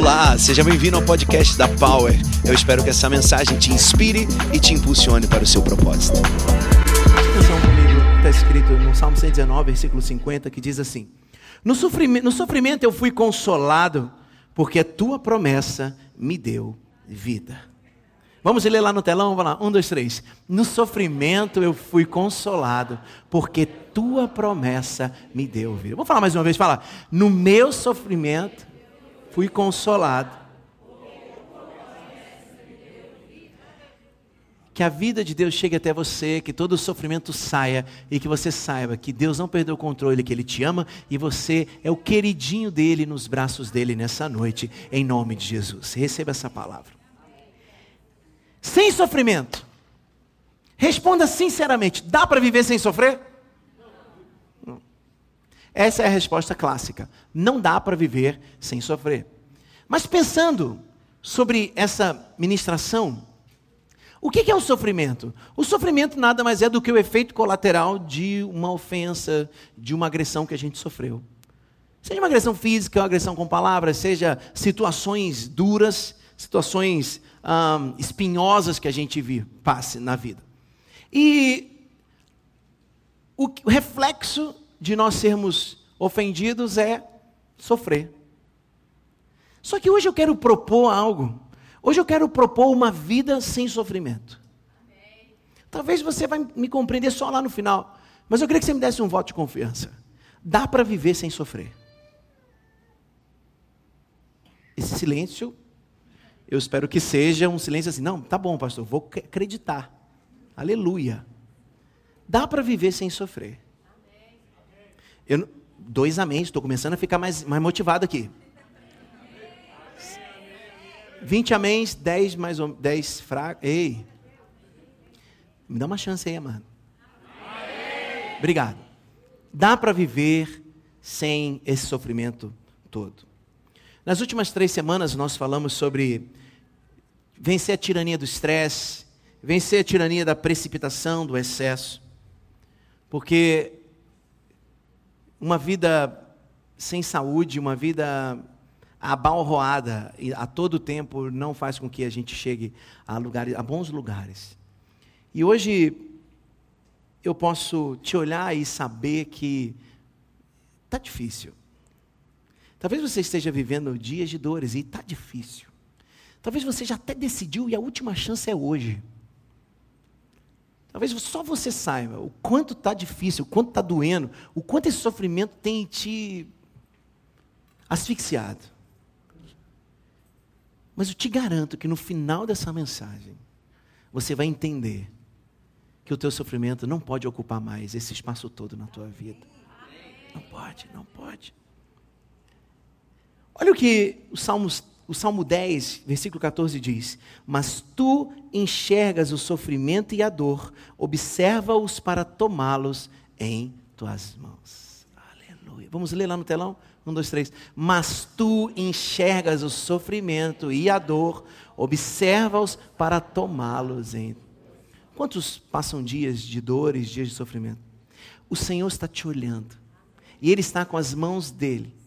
Olá, seja bem-vindo ao podcast da Power. Eu espero que essa mensagem te inspire e te impulsione para o seu propósito. Presta atenção está escrito no Salmo 119, versículo 50, que diz assim: no sofrimento, no sofrimento eu fui consolado, porque a tua promessa me deu vida. Vamos ler lá no telão? Vamos lá, um, dois, três. No sofrimento eu fui consolado, porque tua promessa me deu vida. Vamos falar mais uma vez, fala. No meu sofrimento fui consolado. Que a vida de Deus chegue até você, que todo o sofrimento saia e que você saiba que Deus não perdeu o controle, que Ele te ama e você é o queridinho dele nos braços dele nessa noite, em nome de Jesus. Receba essa palavra. Sem sofrimento. Responda sinceramente: dá para viver sem sofrer? Essa é a resposta clássica. Não dá para viver sem sofrer. Mas pensando sobre essa ministração, o que é o sofrimento? O sofrimento nada mais é do que o efeito colateral de uma ofensa, de uma agressão que a gente sofreu. Seja uma agressão física, uma agressão com palavras, seja situações duras, situações um, espinhosas que a gente vive, passe na vida. E o reflexo de nós sermos ofendidos é sofrer. Só que hoje eu quero propor algo. Hoje eu quero propor uma vida sem sofrimento. Talvez você vai me compreender só lá no final. Mas eu queria que você me desse um voto de confiança. Dá para viver sem sofrer. Esse silêncio eu espero que seja um silêncio assim, não, tá bom, pastor, vou acreditar. Aleluia. Dá para viver sem sofrer. Eu, dois amém, estou começando a ficar mais, mais motivado aqui. 20 améns, 10 mais ou 10 fracos. Ei. Me dá uma chance aí, mano. Obrigado. Dá para viver sem esse sofrimento todo. Nas últimas três semanas nós falamos sobre vencer a tirania do estresse, vencer a tirania da precipitação, do excesso. Porque uma vida sem saúde, uma vida abalroada a todo tempo não faz com que a gente chegue a, lugares, a bons lugares. E hoje eu posso te olhar e saber que está difícil. Talvez você esteja vivendo dias de dores e está difícil. Talvez você já até decidiu e a última chance é hoje. Talvez só você saiba o quanto está difícil, o quanto está doendo, o quanto esse sofrimento tem te asfixiado. Mas eu te garanto que no final dessa mensagem, você vai entender que o teu sofrimento não pode ocupar mais esse espaço todo na tua vida. Não pode, não pode. Olha o que o Salmos o Salmo 10, versículo 14 diz: Mas tu enxergas o sofrimento e a dor, observa-os para tomá-los em tuas mãos. Aleluia. Vamos ler lá no telão? Um, dois, três. Mas tu enxergas o sofrimento e a dor, observa-os para tomá-los em. Quantos passam dias de dores, dias de sofrimento? O Senhor está te olhando, e Ele está com as mãos dele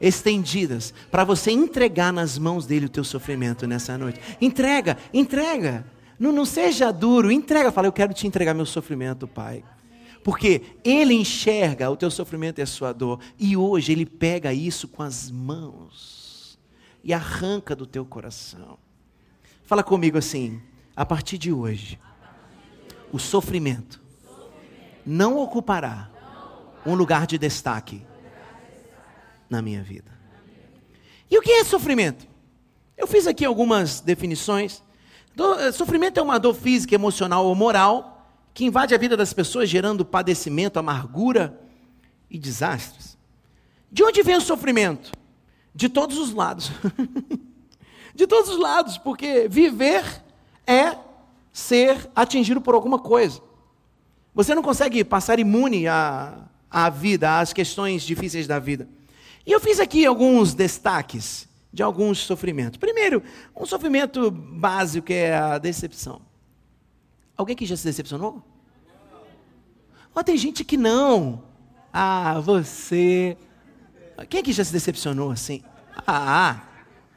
estendidas para você entregar nas mãos dele o teu sofrimento nessa noite. Entrega, entrega. Não, não seja duro, entrega. Fala, eu quero te entregar meu sofrimento, Pai. Porque Ele enxerga o teu sofrimento e a sua dor. E hoje Ele pega isso com as mãos e arranca do teu coração. Fala comigo assim, a partir de hoje, o sofrimento não ocupará um lugar de destaque na minha vida. E o que é sofrimento? Eu fiz aqui algumas definições. Eh, sofrimento é uma dor física, emocional ou moral que invade a vida das pessoas, gerando padecimento, amargura e desastres. De onde vem o sofrimento? De todos os lados. de todos os lados, porque viver é ser atingido por alguma coisa. Você não consegue passar imune à, à vida, às questões difíceis da vida. E eu fiz aqui alguns destaques de alguns sofrimentos. Primeiro, um sofrimento básico é a decepção. Alguém que já se decepcionou? Oh, tem gente que não. Ah, você. Quem que já se decepcionou assim? Ah,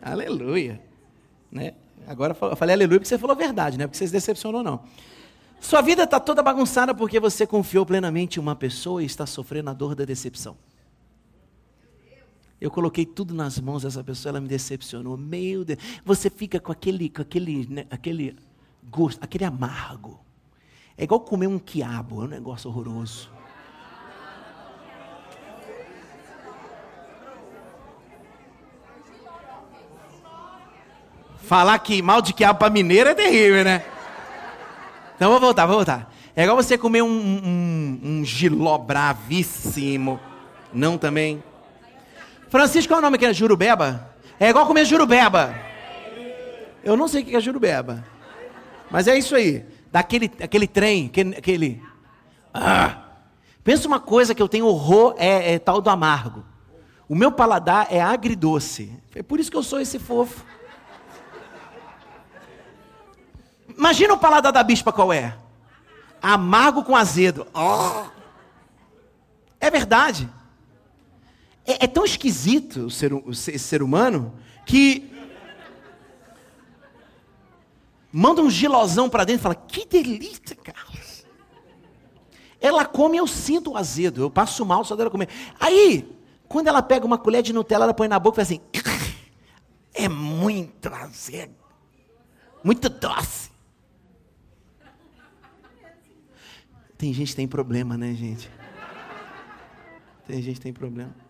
aleluia. Né? Agora eu falei aleluia porque você falou a verdade, né? Porque você se decepcionou, não. Sua vida está toda bagunçada porque você confiou plenamente em uma pessoa e está sofrendo a dor da decepção. Eu coloquei tudo nas mãos dessa pessoa, ela me decepcionou. Meu Deus, você fica com aquele, com aquele, né, aquele gosto, aquele amargo. É igual comer um quiabo, é um negócio horroroso. Falar que mal de quiabo para mineiro é terrível, né? Então vou voltar, vou voltar. É igual você comer um, um, um giló bravíssimo. Não também? Francisco, qual é o nome que é jurubeba? É igual comer jurubeba. Eu não sei o que é jurubeba. Mas é isso aí. Daquele aquele trem, aquele. aquele ah. Pensa uma coisa que eu tenho horror, é, é tal do amargo. O meu paladar é agridoce. É por isso que eu sou esse fofo. Imagina o paladar da bispa qual é? Amargo com azedo. Oh. É verdade. É, é, tão esquisito o ser, o ser, ser humano que manda um gilosão para dentro e fala: Que delícia, Carlos. Ela come, eu sinto o azedo, eu passo mal só dela comer. Aí, quando ela pega uma colher de Nutella, ela põe na boca e fala assim: É muito azedo, muito doce. Tem gente que tem problema, né, gente? Tem gente que tem problema.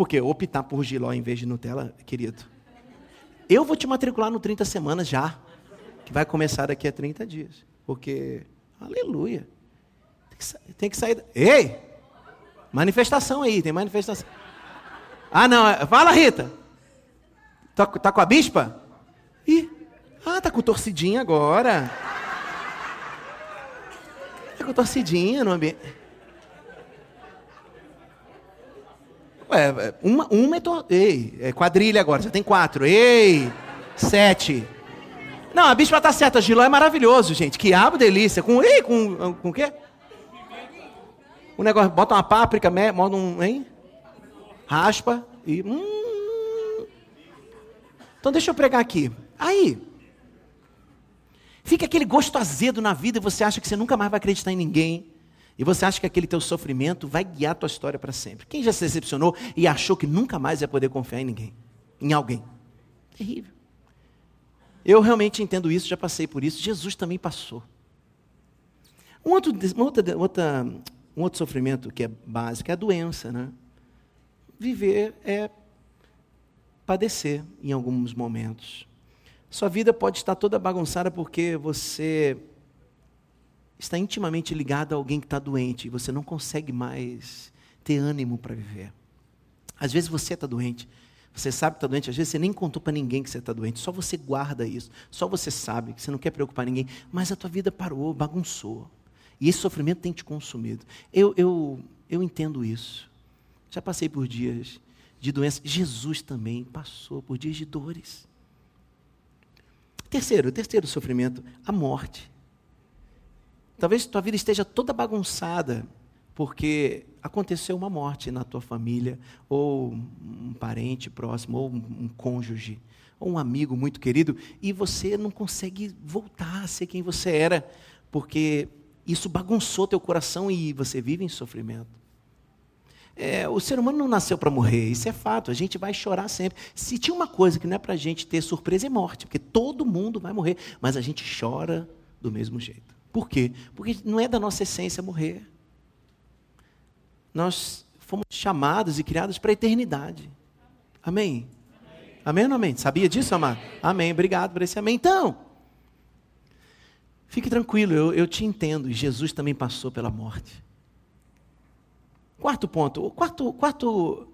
Por quê? Optar por giló em vez de Nutella, querido. Eu vou te matricular no 30 semanas já. Que vai começar daqui a 30 dias. Porque, aleluia. Tem que, tem que sair. Ei! Manifestação aí, tem manifestação. Ah, não. É, fala, Rita. Tá, tá com a bispa? Ih. Ah, tá com torcidinha agora. Tá com torcidinha no ambiente. Ué, uma, uma é, to... Ei, é quadrilha agora, já tem quatro. Ei, sete. Não, a bispa tá certa, giló é maravilhoso, gente. Quiabo, delícia. Com, ei, com, com o quê? O negócio, bota uma páprica, bota um, hein? Raspa e... Hum. Então deixa eu pregar aqui. Aí, Fica aquele gosto azedo na vida e você acha que você nunca mais vai acreditar em ninguém. E você acha que aquele teu sofrimento vai guiar a tua história para sempre. Quem já se decepcionou e achou que nunca mais ia poder confiar em ninguém? Em alguém? Terrível. Eu realmente entendo isso, já passei por isso. Jesus também passou. Um outro, outra, outra, um outro sofrimento que é básico é a doença. Né? Viver é padecer em alguns momentos. Sua vida pode estar toda bagunçada porque você está intimamente ligado a alguém que está doente e você não consegue mais ter ânimo para viver. Às vezes você está doente, você sabe que está doente, às vezes você nem contou para ninguém que você está doente, só você guarda isso, só você sabe que você não quer preocupar ninguém, mas a tua vida parou, bagunçou. E esse sofrimento tem te consumido. Eu, eu, eu entendo isso. Já passei por dias de doença. Jesus também passou por dias de dores. Terceiro, terceiro sofrimento, a morte. Talvez tua vida esteja toda bagunçada porque aconteceu uma morte na tua família, ou um parente próximo, ou um cônjuge, ou um amigo muito querido, e você não consegue voltar a ser quem você era, porque isso bagunçou teu coração e você vive em sofrimento. É, o ser humano não nasceu para morrer, isso é fato, a gente vai chorar sempre. Se tinha uma coisa que não é para a gente ter surpresa, é morte, porque todo mundo vai morrer, mas a gente chora do mesmo jeito. Por quê? Porque não é da nossa essência morrer. Nós fomos chamados e criados para a eternidade. Amém? Amém? Amém ou amém? Sabia disso, amado? Amém. Obrigado por esse amém. Então, fique tranquilo, eu, eu te entendo. Jesus também passou pela morte. Quarto ponto, o quarto, quarto,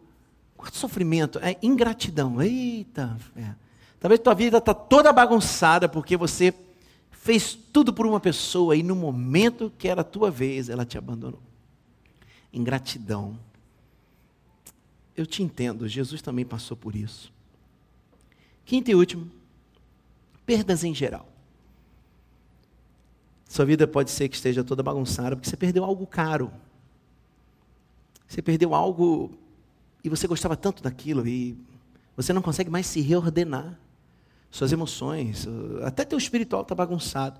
quarto sofrimento é ingratidão. Eita, é. talvez tua vida está toda bagunçada porque você fez tudo por uma pessoa e no momento que era a tua vez, ela te abandonou. Ingratidão. Eu te entendo, Jesus também passou por isso. Quinto e último, perdas em geral. Sua vida pode ser que esteja toda bagunçada porque você perdeu algo caro. Você perdeu algo e você gostava tanto daquilo e Você não consegue mais se reordenar. Suas emoções, até teu espiritual está bagunçado,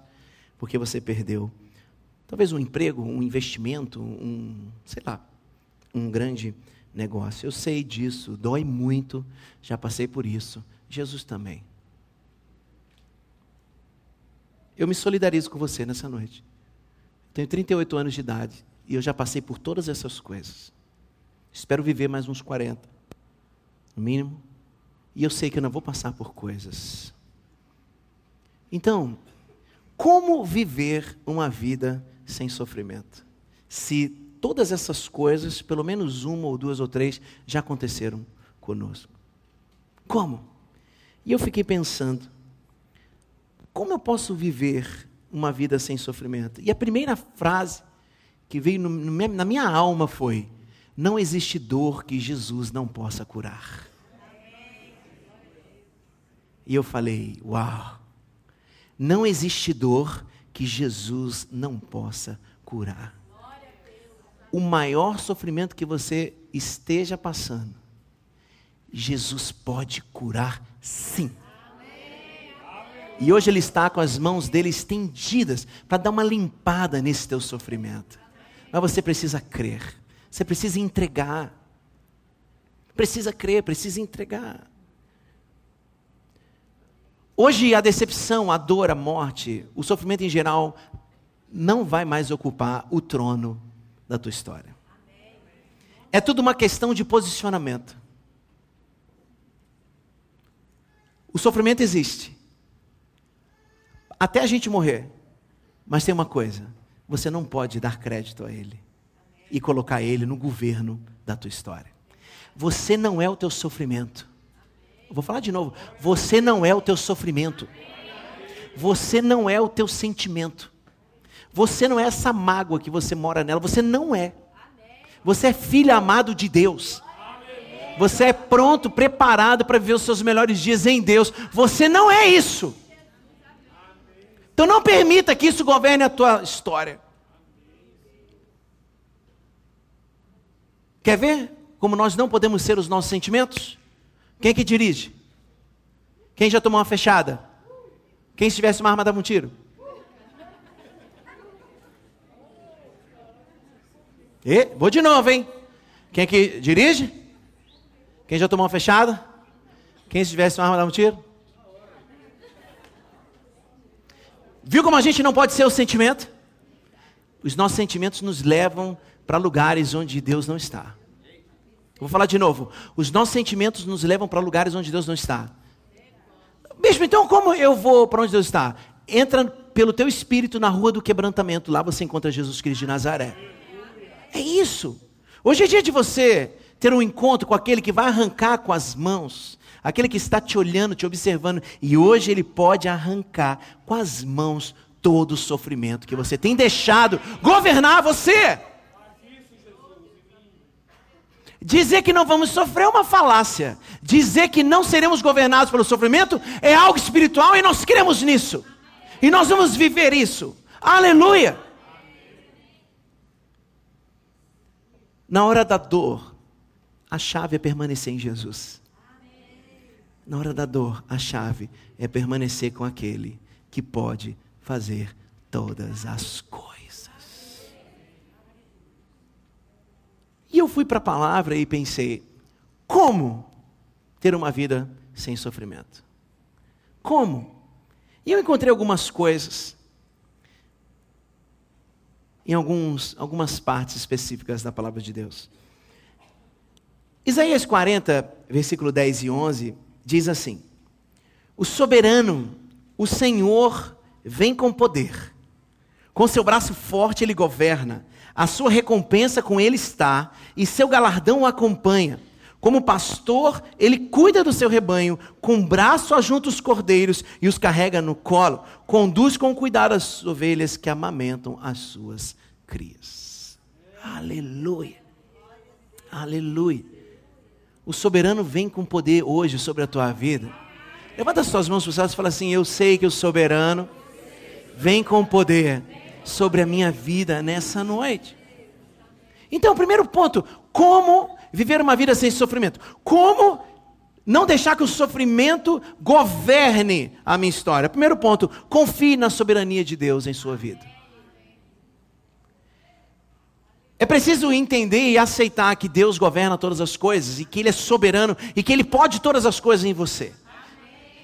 porque você perdeu talvez um emprego, um investimento, um, sei lá, um grande negócio. Eu sei disso, dói muito, já passei por isso. Jesus também. Eu me solidarizo com você nessa noite. Tenho 38 anos de idade e eu já passei por todas essas coisas. Espero viver mais uns 40, no mínimo. E eu sei que eu não vou passar por coisas. Então, como viver uma vida sem sofrimento? Se todas essas coisas, pelo menos uma ou duas ou três, já aconteceram conosco. Como? E eu fiquei pensando, como eu posso viver uma vida sem sofrimento? E a primeira frase que veio no, no, na minha alma foi: Não existe dor que Jesus não possa curar. E eu falei: Uau! Não existe dor que Jesus não possa curar. O maior sofrimento que você esteja passando, Jesus pode curar sim. E hoje Ele está com as mãos dele estendidas para dar uma limpada nesse teu sofrimento. Mas você precisa crer, você precisa entregar. Precisa crer, precisa entregar. Hoje a decepção, a dor, a morte, o sofrimento em geral não vai mais ocupar o trono da tua história. É tudo uma questão de posicionamento. O sofrimento existe. Até a gente morrer. Mas tem uma coisa: você não pode dar crédito a ele e colocar ele no governo da tua história. Você não é o teu sofrimento. Vou falar de novo. Você não é o teu sofrimento. Você não é o teu sentimento. Você não é essa mágoa que você mora nela. Você não é. Você é filho amado de Deus. Você é pronto, preparado para viver os seus melhores dias em Deus. Você não é isso. Então não permita que isso governe a tua história. Quer ver como nós não podemos ser os nossos sentimentos? Quem é que dirige? Quem já tomou uma fechada? Quem se tivesse uma arma dava um tiro? E, vou de novo, hein? Quem é que dirige? Quem já tomou uma fechada? Quem se tivesse uma arma dava um tiro? Viu como a gente não pode ser o sentimento? Os nossos sentimentos nos levam para lugares onde Deus não está. Vou falar de novo. Os nossos sentimentos nos levam para lugares onde Deus não está. Bispo, então como eu vou para onde Deus está? Entra pelo teu espírito na rua do quebrantamento. Lá você encontra Jesus Cristo de Nazaré. É isso. Hoje é dia de você ter um encontro com aquele que vai arrancar com as mãos, aquele que está te olhando, te observando, e hoje ele pode arrancar com as mãos todo o sofrimento que você tem deixado governar você. Dizer que não vamos sofrer é uma falácia. Dizer que não seremos governados pelo sofrimento é algo espiritual e nós cremos nisso. E nós vamos viver isso. Aleluia! Na hora da dor, a chave é permanecer em Jesus. Na hora da dor, a chave é permanecer com aquele que pode fazer todas as coisas. E eu fui para a palavra e pensei: como ter uma vida sem sofrimento? Como? E eu encontrei algumas coisas em alguns, algumas partes específicas da palavra de Deus. Isaías 40, versículo 10 e 11, diz assim: O soberano, o Senhor, vem com poder, com seu braço forte ele governa a sua recompensa com ele está, e seu galardão o acompanha. Como pastor, ele cuida do seu rebanho, com o braço ajunta os cordeiros e os carrega no colo, conduz com cuidado as ovelhas que amamentam as suas crias. Aleluia. Aleluia. O soberano vem com poder hoje sobre a tua vida. Levanta as suas mãos para os céus e fala assim: Eu sei que o soberano vem com poder sobre a minha vida nessa noite. Então, primeiro ponto, como viver uma vida sem sofrimento? Como Não deixar que o sofrimento governe a minha história. Primeiro ponto, confie na soberania de Deus em sua vida. É preciso entender e aceitar que Deus governa todas as coisas e que Ele é soberano e que Ele pode todas as coisas em você,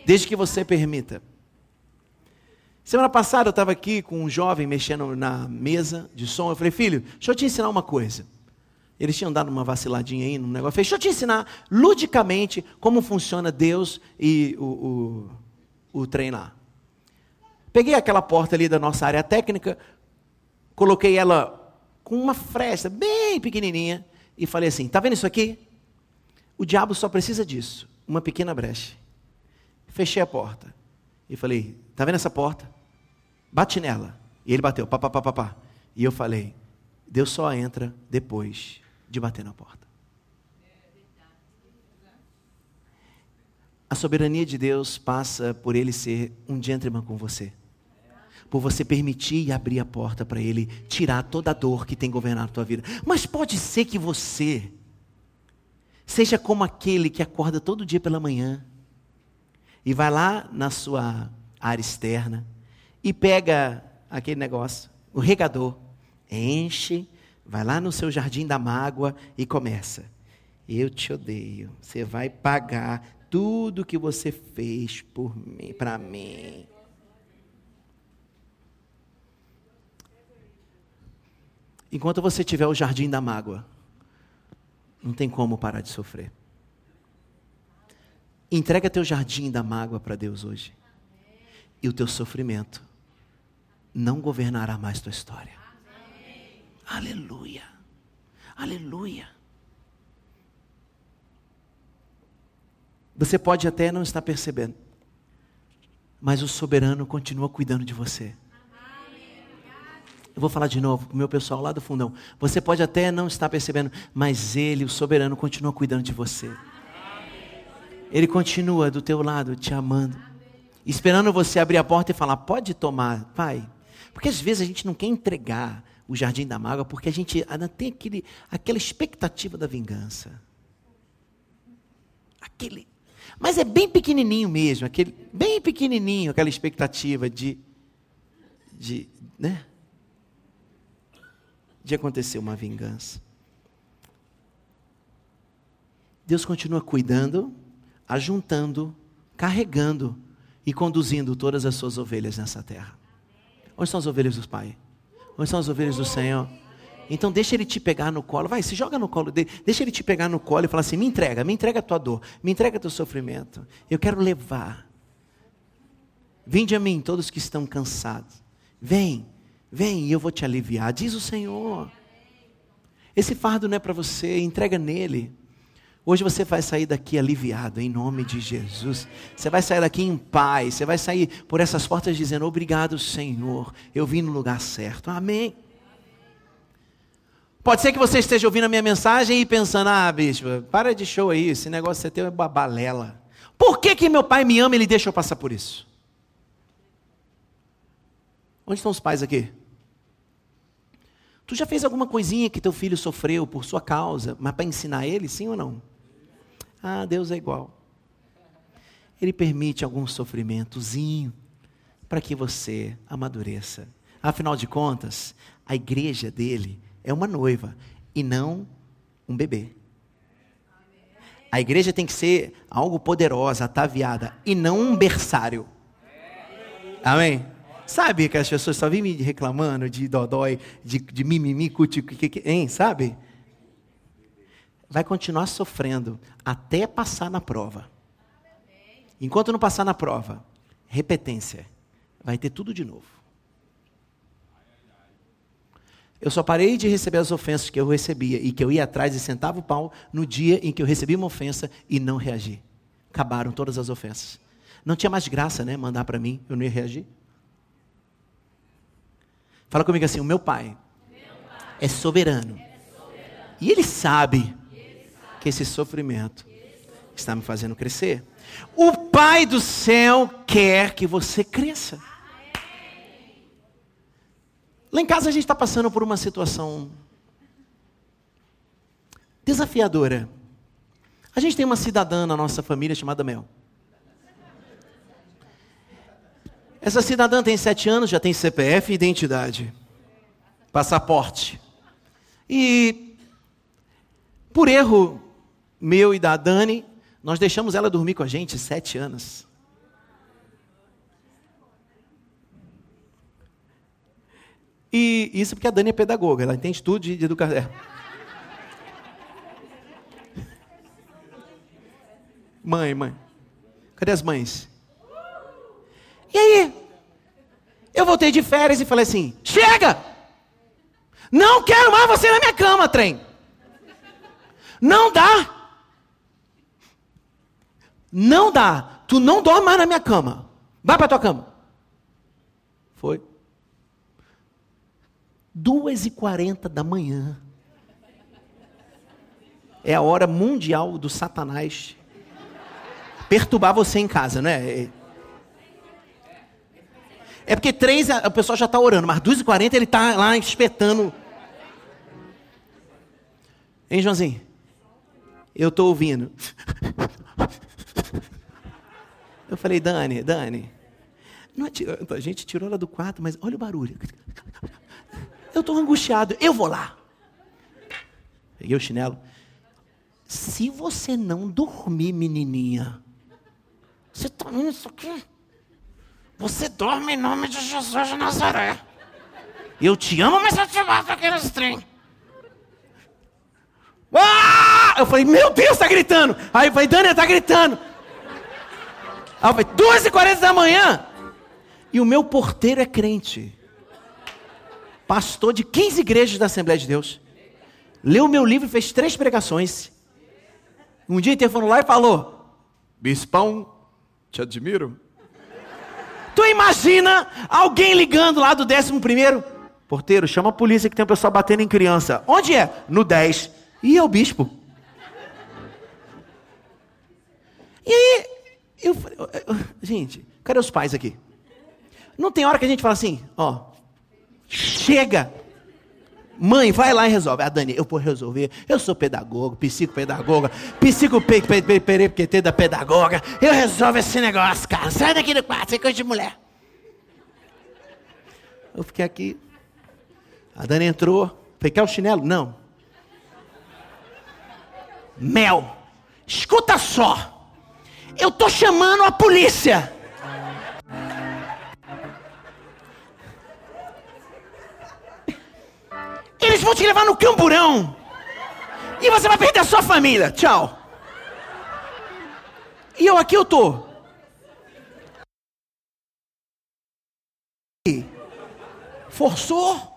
desde que você permita. Semana passada eu estava aqui com um jovem mexendo na mesa de som. Eu falei, filho, deixa eu te ensinar uma coisa. Eles tinham dado uma vaciladinha aí no negócio. Deixa eu te ensinar ludicamente como funciona Deus e o, o, o treinar. Peguei aquela porta ali da nossa área técnica, coloquei ela com uma fresta bem pequenininha e falei assim: tá vendo isso aqui? O diabo só precisa disso, uma pequena brecha. Fechei a porta e falei: tá vendo essa porta? Bate nela. E ele bateu, pá, pá, pá, pá, pá. E eu falei: Deus só entra depois de bater na porta. A soberania de Deus passa por ele ser um gentleman com você. Por você permitir e abrir a porta para ele tirar toda a dor que tem governado a tua vida. Mas pode ser que você seja como aquele que acorda todo dia pela manhã e vai lá na sua área externa e pega aquele negócio, o regador, enche Vai lá no seu jardim da mágoa e começa. Eu te odeio. Você vai pagar tudo que você fez por mim, para mim. Enquanto você tiver o jardim da mágoa, não tem como parar de sofrer. Entrega teu jardim da mágoa para Deus hoje. E o teu sofrimento não governará mais tua história. Aleluia. Aleluia. Você pode até não estar percebendo, mas o soberano continua cuidando de você. Eu vou falar de novo com o meu pessoal lá do fundão. Você pode até não estar percebendo, mas ele, o soberano, continua cuidando de você. Ele continua do teu lado, te amando, esperando você abrir a porta e falar: pode tomar, pai. Porque às vezes a gente não quer entregar o jardim da mágoa, porque a gente ainda tem aquele, aquela expectativa da vingança. Aquele. Mas é bem pequenininho mesmo, aquele, bem pequenininho aquela expectativa de, de, né? De acontecer uma vingança. Deus continua cuidando, ajuntando, carregando e conduzindo todas as suas ovelhas nessa terra. Onde estão as ovelhas do Pai? Onde são as ovelhas do Senhor? Então deixa ele te pegar no colo, vai, se joga no colo dele, deixa ele te pegar no colo e falar assim: me entrega, me entrega a tua dor, me entrega teu sofrimento. Eu quero levar. Vinde a mim, todos que estão cansados. Vem, vem e eu vou te aliviar, diz o Senhor. Esse fardo não é para você, entrega nele. Hoje você vai sair daqui aliviado, em nome de Jesus. Você vai sair daqui em paz. Você vai sair por essas portas dizendo: Obrigado, Senhor. Eu vim no lugar certo. Amém. Pode ser que você esteja ouvindo a minha mensagem e pensando: Ah, bicho, para de show aí. Esse negócio é teu é balela. Por que, que meu pai me ama e ele deixa eu passar por isso? Onde estão os pais aqui? Tu já fez alguma coisinha que teu filho sofreu por sua causa, mas para ensinar ele, sim ou não? Ah, Deus é igual. Ele permite algum sofrimentozinho para que você amadureça. Afinal de contas, a igreja dele é uma noiva e não um bebê. A igreja tem que ser algo poderosa, ataviada, e não um berçário. Amém? Sabe que as pessoas só vêm me reclamando de dodói, de, de mimimi, cuti, hein? Sabe? Vai continuar sofrendo até passar na prova. Enquanto não passar na prova, repetência, vai ter tudo de novo. Eu só parei de receber as ofensas que eu recebia e que eu ia atrás e sentava o pau no dia em que eu recebi uma ofensa e não reagi. Acabaram todas as ofensas. Não tinha mais graça, né? Mandar para mim, eu não ia reagir. Fala comigo assim: o meu pai, meu pai é, soberano. é soberano. E ele sabe que esse sofrimento está me fazendo crescer. O Pai do céu quer que você cresça. Lá em casa a gente está passando por uma situação desafiadora. A gente tem uma cidadã na nossa família chamada Mel. Essa cidadã tem sete anos, já tem CPF e identidade, passaporte. E, por erro meu e da Dani, nós deixamos ela dormir com a gente sete anos. E isso porque a Dani é pedagoga, ela entende tudo de, de educação. É. Mãe, mãe. Cadê as mães? E aí? Eu voltei de férias e falei assim: chega! Não quero mais você na minha cama, trem. Não dá. Não dá. Tu não dorme mais na minha cama. Vai para tua cama. Foi. Duas e quarenta da manhã. É a hora mundial do Satanás perturbar você em casa, né? É porque três o pessoal já está orando, mas duas e quarenta ele está lá espetando. Hein, Joãozinho? Eu estou ouvindo. Eu falei, Dani, Dani, a gente tirou ela do quarto, mas olha o barulho. Eu estou angustiado, eu vou lá. Peguei o chinelo. Se você não dormir, menininha, você está vendo isso aqui? Você dorme em nome de Jesus de Nazaré. Eu te amo, mas eu te mato aqueles trem. Ah! Eu falei, meu Deus, está gritando. Aí eu falei, Dani, está gritando. Aí eu falei, 2h40 da manhã. E o meu porteiro é crente pastor de 15 igrejas da Assembleia de Deus, leu meu livro e fez três pregações. Um dia telefonou lá e falou: Bispão, te admiro. Tu imagina alguém ligando lá do 11 primeiro? Porteiro, chama a polícia que tem um pessoal batendo em criança. Onde é? No 10. E é o bispo. E aí, eu, eu, gente, cadê os pais aqui? Não tem hora que a gente fala assim, ó, Chega! Mãe, vai lá e resolve. Ah, Dani, eu vou resolver. Eu sou pedagogo, psicopedagoga, psicoPT da pedagoga. Eu resolvo esse negócio, cara. Sai daqui do quarto, você é coisa de mulher. Eu fiquei aqui. A Dani entrou. Falei, quer o chinelo? Não. Mel, escuta só. Eu tô chamando a polícia. Eles vão te levar no camburão. E você vai perder a sua família. Tchau. E eu aqui eu tô. Forçou?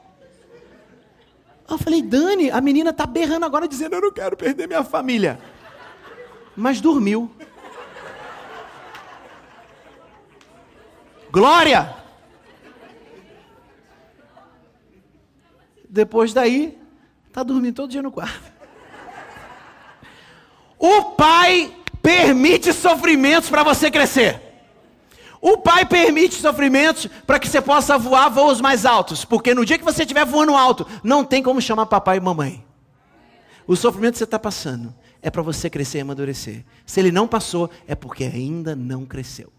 Eu falei, Dani, a menina tá berrando agora dizendo: Eu não quero perder minha família. Mas dormiu. Glória! Depois daí, está dormindo todo dia no quarto. O pai permite sofrimentos para você crescer. O pai permite sofrimentos para que você possa voar voos mais altos. Porque no dia que você estiver voando alto, não tem como chamar papai e mamãe. O sofrimento que você está passando é para você crescer e amadurecer. Se ele não passou, é porque ainda não cresceu.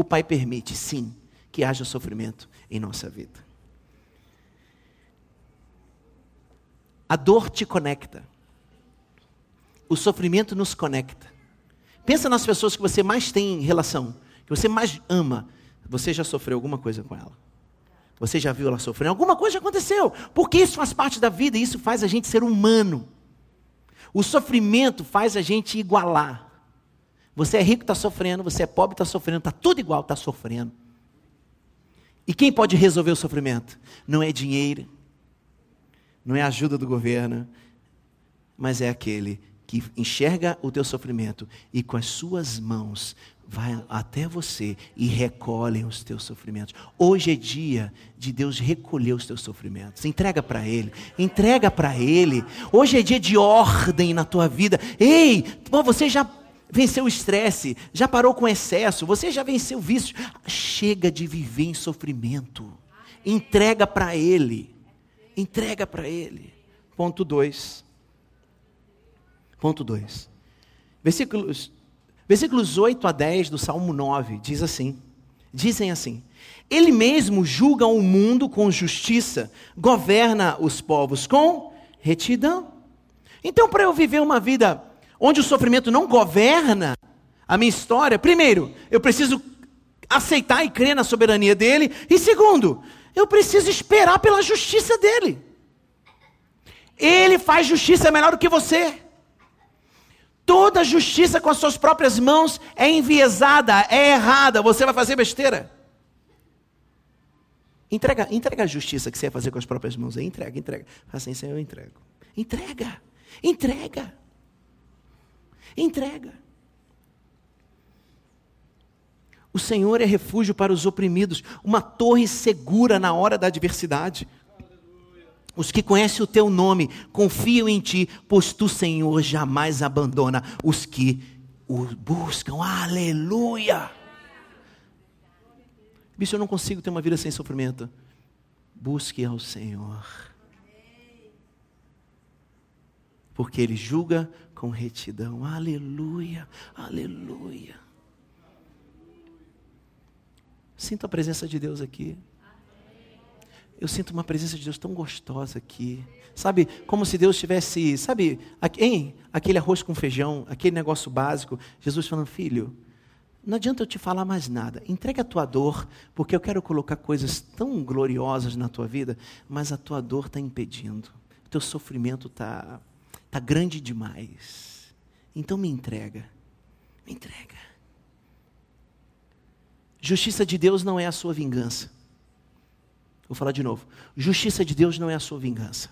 O pai permite, sim, que haja sofrimento em nossa vida. A dor te conecta. O sofrimento nos conecta. Pensa nas pessoas que você mais tem relação, que você mais ama. Você já sofreu alguma coisa com ela? Você já viu ela sofrendo? Alguma coisa aconteceu. Porque isso faz parte da vida e isso faz a gente ser humano. O sofrimento faz a gente igualar. Você é rico, está sofrendo. Você é pobre, está sofrendo. Está tudo igual, está sofrendo. E quem pode resolver o sofrimento? Não é dinheiro, não é ajuda do governo, mas é aquele que enxerga o teu sofrimento e com as suas mãos vai até você e recolhe os teus sofrimentos. Hoje é dia de Deus recolher os teus sofrimentos. Entrega para Ele, entrega para Ele. Hoje é dia de ordem na tua vida. Ei, você já venceu o estresse, já parou com excesso, você já venceu o vício. Chega de viver em sofrimento. Entrega para Ele. Entrega para Ele. Ponto 2. Ponto 2. Versículos, versículos 8 a 10 do Salmo 9 diz assim: dizem assim: Ele mesmo julga o mundo com justiça, governa os povos com retidão. Então, para eu viver uma vida onde o sofrimento não governa a minha história, primeiro, eu preciso aceitar e crer na soberania dele, e segundo, eu preciso esperar pela justiça dele. Ele faz justiça melhor do que você. Toda justiça com as suas próprias mãos é enviesada, é errada, você vai fazer besteira. Entrega, entrega a justiça que você vai fazer com as próprias mãos. Entrega, entrega. Assim, eu entrego. Entrega, entrega. Entrega. O Senhor é refúgio para os oprimidos, uma torre segura na hora da adversidade. Os que conhecem o teu nome confiam em ti, pois tu, Senhor, jamais abandona os que o buscam. Aleluia! Bicho, eu não consigo ter uma vida sem sofrimento. Busque ao Senhor. Porque Ele julga com retidão. Aleluia, aleluia. Sinto a presença de Deus aqui. Eu sinto uma presença de Deus tão gostosa aqui. Sabe, como se Deus tivesse, sabe, hein? aquele arroz com feijão, aquele negócio básico. Jesus falando, filho, não adianta eu te falar mais nada. Entrega a tua dor, porque eu quero colocar coisas tão gloriosas na tua vida, mas a tua dor está impedindo. O teu sofrimento está tá grande demais. Então me entrega. Me entrega. Justiça de Deus não é a sua vingança. Vou falar de novo. Justiça de Deus não é a sua vingança.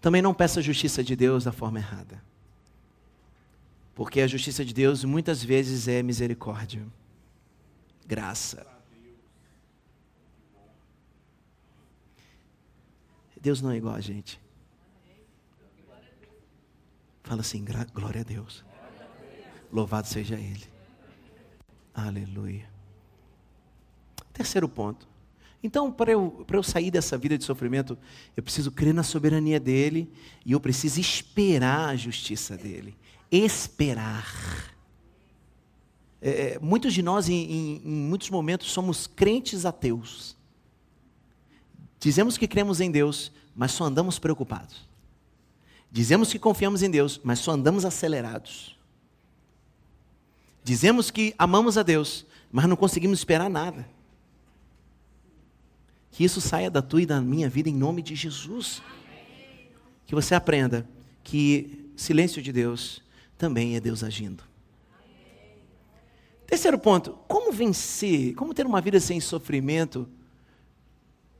Também não peça a justiça de Deus da forma errada. Porque a justiça de Deus muitas vezes é misericórdia, graça. Deus não é igual a gente. Fala assim, glória a Deus. Louvado seja Ele. Aleluia. Terceiro ponto. Então, para eu, para eu sair dessa vida de sofrimento, eu preciso crer na soberania dele e eu preciso esperar a justiça dele. Esperar. É, é muitos de nós, em, em, em muitos momentos, somos crentes ateus. Dizemos que cremos em Deus, mas só andamos preocupados. Dizemos que confiamos em Deus, mas só andamos acelerados. Dizemos que amamos a Deus, mas não conseguimos esperar nada. Que isso saia da tua e da minha vida em nome de Jesus. Que você aprenda que silêncio de Deus também é Deus agindo. Terceiro ponto, como vencer, como ter uma vida sem sofrimento?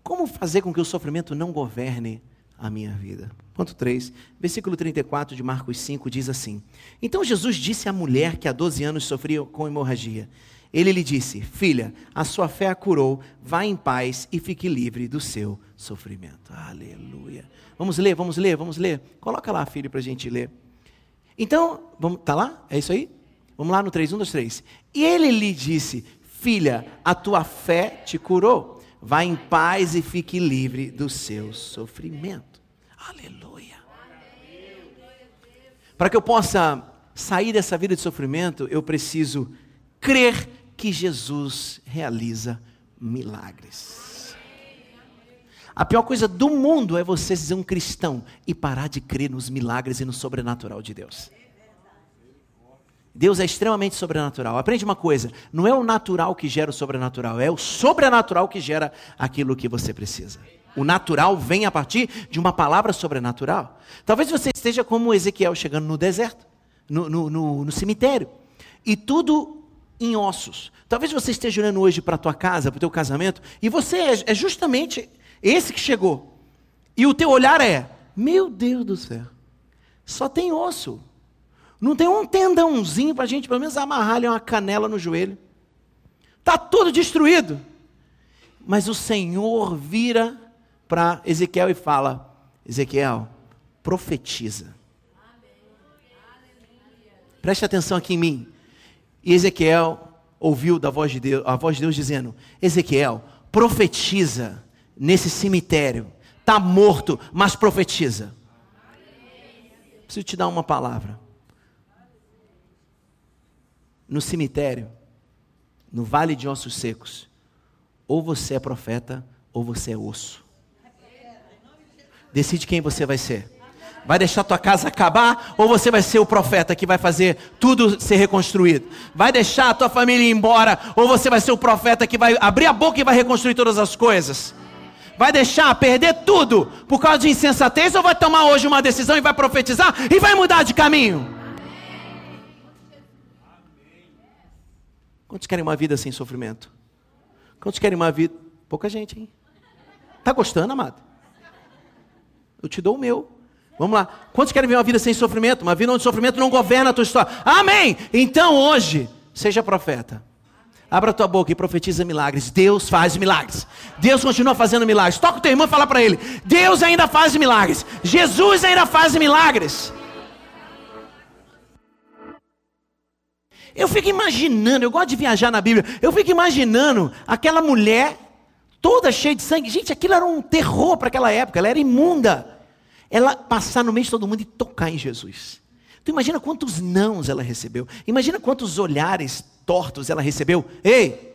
Como fazer com que o sofrimento não governe a minha vida? Ponto 3, versículo 34 de Marcos 5 diz assim: Então Jesus disse à mulher que há 12 anos sofria com hemorragia: ele lhe disse: Filha, a sua fé a curou, vá em paz e fique livre do seu sofrimento. Aleluia. Vamos ler, vamos ler, vamos ler. Coloca lá, filho, para a gente ler. Então, vamos, tá lá? É isso aí? Vamos lá no 3, 1, 2, 3. E ele lhe disse: Filha, a tua fé te curou. Vá em paz e fique livre do seu sofrimento. Aleluia. Para que eu possa sair dessa vida de sofrimento, eu preciso crer que Jesus realiza milagres. A pior coisa do mundo é você ser um cristão e parar de crer nos milagres e no sobrenatural de Deus. Deus é extremamente sobrenatural. Aprende uma coisa: não é o natural que gera o sobrenatural, é o sobrenatural que gera aquilo que você precisa. O natural vem a partir de uma palavra sobrenatural. Talvez você esteja como Ezequiel chegando no deserto, no, no, no, no cemitério, e tudo em ossos. Talvez você esteja olhando hoje para a tua casa, para o teu casamento, e você é, é justamente esse que chegou. E o teu olhar é: meu Deus do céu, só tem osso. Não tem um tendãozinho para a gente, pelo menos, amarrar ali uma canela no joelho. Está tudo destruído. Mas o Senhor vira para Ezequiel e fala: Ezequiel, profetiza. Preste atenção aqui em mim. E Ezequiel ouviu da voz de Deus, a voz de Deus dizendo: Ezequiel, profetiza nesse cemitério. Está morto, mas profetiza. Preciso te dar uma palavra. No cemitério, no vale de ossos secos, ou você é profeta ou você é osso. Decide quem você vai ser. Vai deixar tua casa acabar ou você vai ser o profeta que vai fazer tudo ser reconstruído? Vai deixar a tua família ir embora ou você vai ser o profeta que vai abrir a boca e vai reconstruir todas as coisas? Vai deixar perder tudo por causa de insensatez ou vai tomar hoje uma decisão e vai profetizar e vai mudar de caminho? Quantos querem uma vida sem sofrimento? Quantos querem uma vida? Pouca gente, hein? Tá gostando, amado? Eu te dou o meu. Vamos lá. Quantos querem ver uma vida sem sofrimento? Uma vida onde sofrimento não governa a tua história. Amém! Então hoje, seja profeta. Abra tua boca e profetiza milagres. Deus faz milagres. Deus continua fazendo milagres. Toca o teu irmão e fala para ele: Deus ainda faz milagres. Jesus ainda faz milagres. Eu fico imaginando, eu gosto de viajar na Bíblia. Eu fico imaginando aquela mulher toda cheia de sangue. Gente, aquilo era um terror para aquela época. Ela era imunda ela passar no meio de todo mundo e tocar em Jesus. Tu imagina quantos nãos ela recebeu. Imagina quantos olhares tortos ela recebeu. Ei!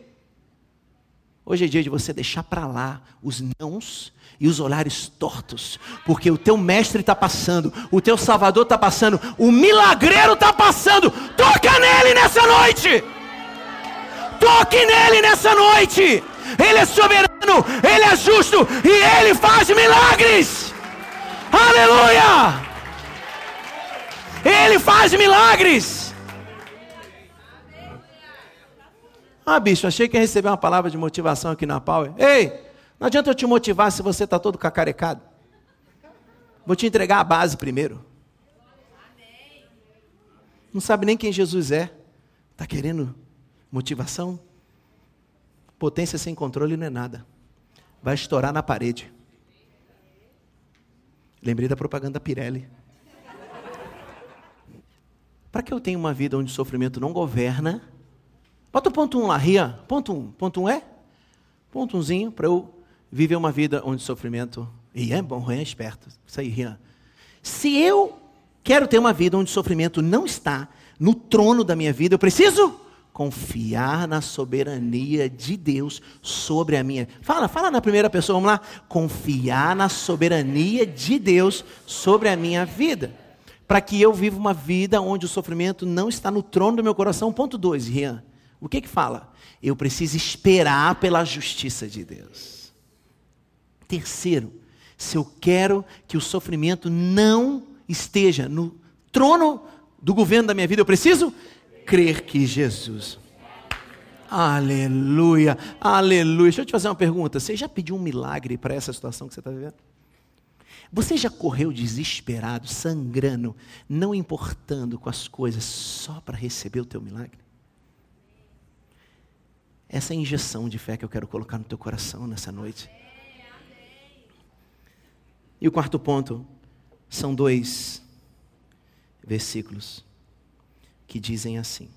Hoje é dia de você deixar para lá os nãos e os olhares tortos, porque o teu mestre está passando, o teu salvador está passando, o milagreiro está passando. Toca nele nessa noite. Toque nele nessa noite. Ele é soberano, ele é justo e ele faz milagres. Aleluia! Ele faz milagres. Ah, bicho, achei que ia receber uma palavra de motivação aqui na Power. Ei, não adianta eu te motivar se você está todo cacarecado. Vou te entregar a base primeiro. Não sabe nem quem Jesus é. Está querendo motivação? Potência sem controle não é nada. Vai estourar na parede. Lembrei da propaganda Pirelli. Para que eu tenha uma vida onde o sofrimento não governa, bota o ponto 1 um lá, Rian. Ponto 1. Um. Ponto 1 um é? Ponto 1 umzinho para eu viver uma vida onde o sofrimento. E é bom, Rian é esperto. Isso aí, Rian. Se eu quero ter uma vida onde o sofrimento não está no trono da minha vida, eu preciso confiar na soberania de Deus sobre a minha. Fala, fala na primeira pessoa, vamos lá. Confiar na soberania de Deus sobre a minha vida. Para que eu viva uma vida onde o sofrimento não está no trono do meu coração. Ponto 2, Rian. O que que fala? Eu preciso esperar pela justiça de Deus. Terceiro, se eu quero que o sofrimento não esteja no trono do governo da minha vida, eu preciso crer que Jesus. Aleluia, aleluia. Deixa eu te fazer uma pergunta. Você já pediu um milagre para essa situação que você está vivendo? Você já correu desesperado, sangrando, não importando com as coisas, só para receber o teu milagre? Essa é a injeção de fé que eu quero colocar no teu coração nessa noite. E o quarto ponto são dois versículos que dizem assim.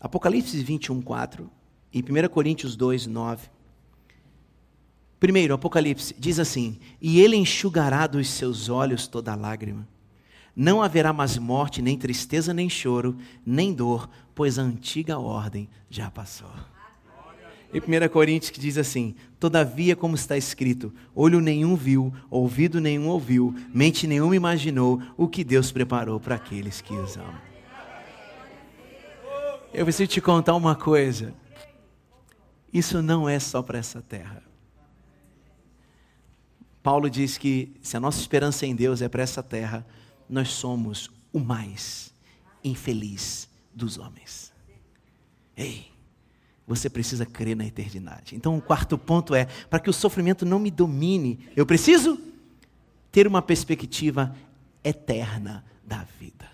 Apocalipse 21, 4 e 1 Coríntios 2, 9. Primeiro, Apocalipse diz assim: E ele enxugará dos seus olhos toda lágrima. Não haverá mais morte, nem tristeza, nem choro, nem dor, pois a antiga ordem já passou. Em 1 Coríntios que diz assim: Todavia, como está escrito, olho nenhum viu, ouvido nenhum ouviu, mente nenhuma imaginou o que Deus preparou para aqueles que os amam. Eu preciso te contar uma coisa. Isso não é só para essa terra. Paulo diz que se a nossa esperança em Deus é para essa terra, nós somos o mais infeliz dos homens. Ei, você precisa crer na eternidade. Então, o quarto ponto é: para que o sofrimento não me domine, eu preciso ter uma perspectiva eterna da vida.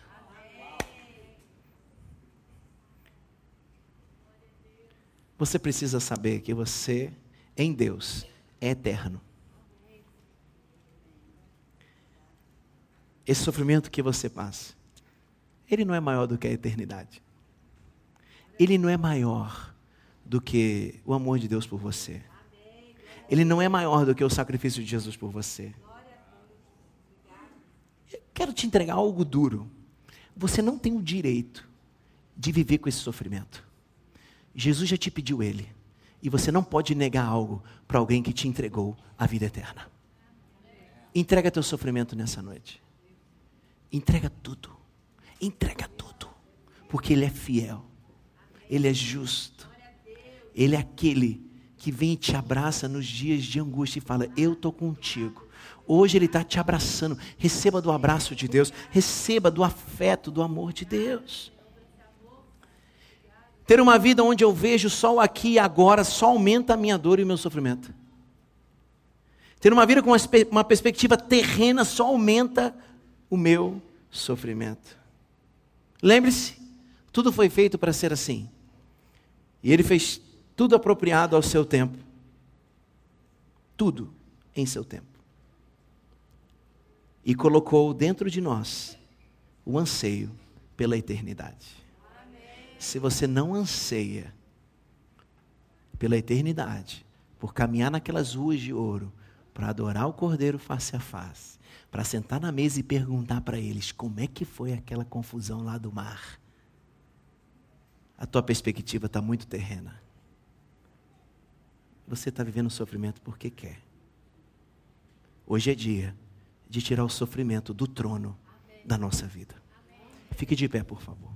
Você precisa saber que você, em Deus, é eterno. Esse sofrimento que você passa, ele não é maior do que a eternidade. Ele não é maior do que o amor de Deus por você. Ele não é maior do que o sacrifício de Jesus por você. quero te entregar algo duro. Você não tem o direito de viver com esse sofrimento. Jesus já te pediu ele. E você não pode negar algo para alguém que te entregou a vida eterna. Entrega teu sofrimento nessa noite. Entrega tudo. Entrega tudo. Porque Ele é fiel. Ele é justo. Ele é aquele que vem e te abraça nos dias de angústia e fala: Eu estou contigo. Hoje Ele está te abraçando. Receba do abraço de Deus. Receba do afeto, do amor de Deus. Ter uma vida onde eu vejo só o aqui e agora só aumenta a minha dor e o meu sofrimento. Ter uma vida com uma perspectiva terrena só aumenta o meu sofrimento. Lembre-se, tudo foi feito para ser assim. E ele fez tudo apropriado ao seu tempo. Tudo em seu tempo. E colocou dentro de nós o anseio pela eternidade. Se você não anseia pela eternidade, por caminhar naquelas ruas de ouro, para adorar o Cordeiro face a face, para sentar na mesa e perguntar para eles como é que foi aquela confusão lá do mar. A tua perspectiva está muito terrena. Você está vivendo sofrimento porque quer. Hoje é dia de tirar o sofrimento do trono da nossa vida. Fique de pé, por favor.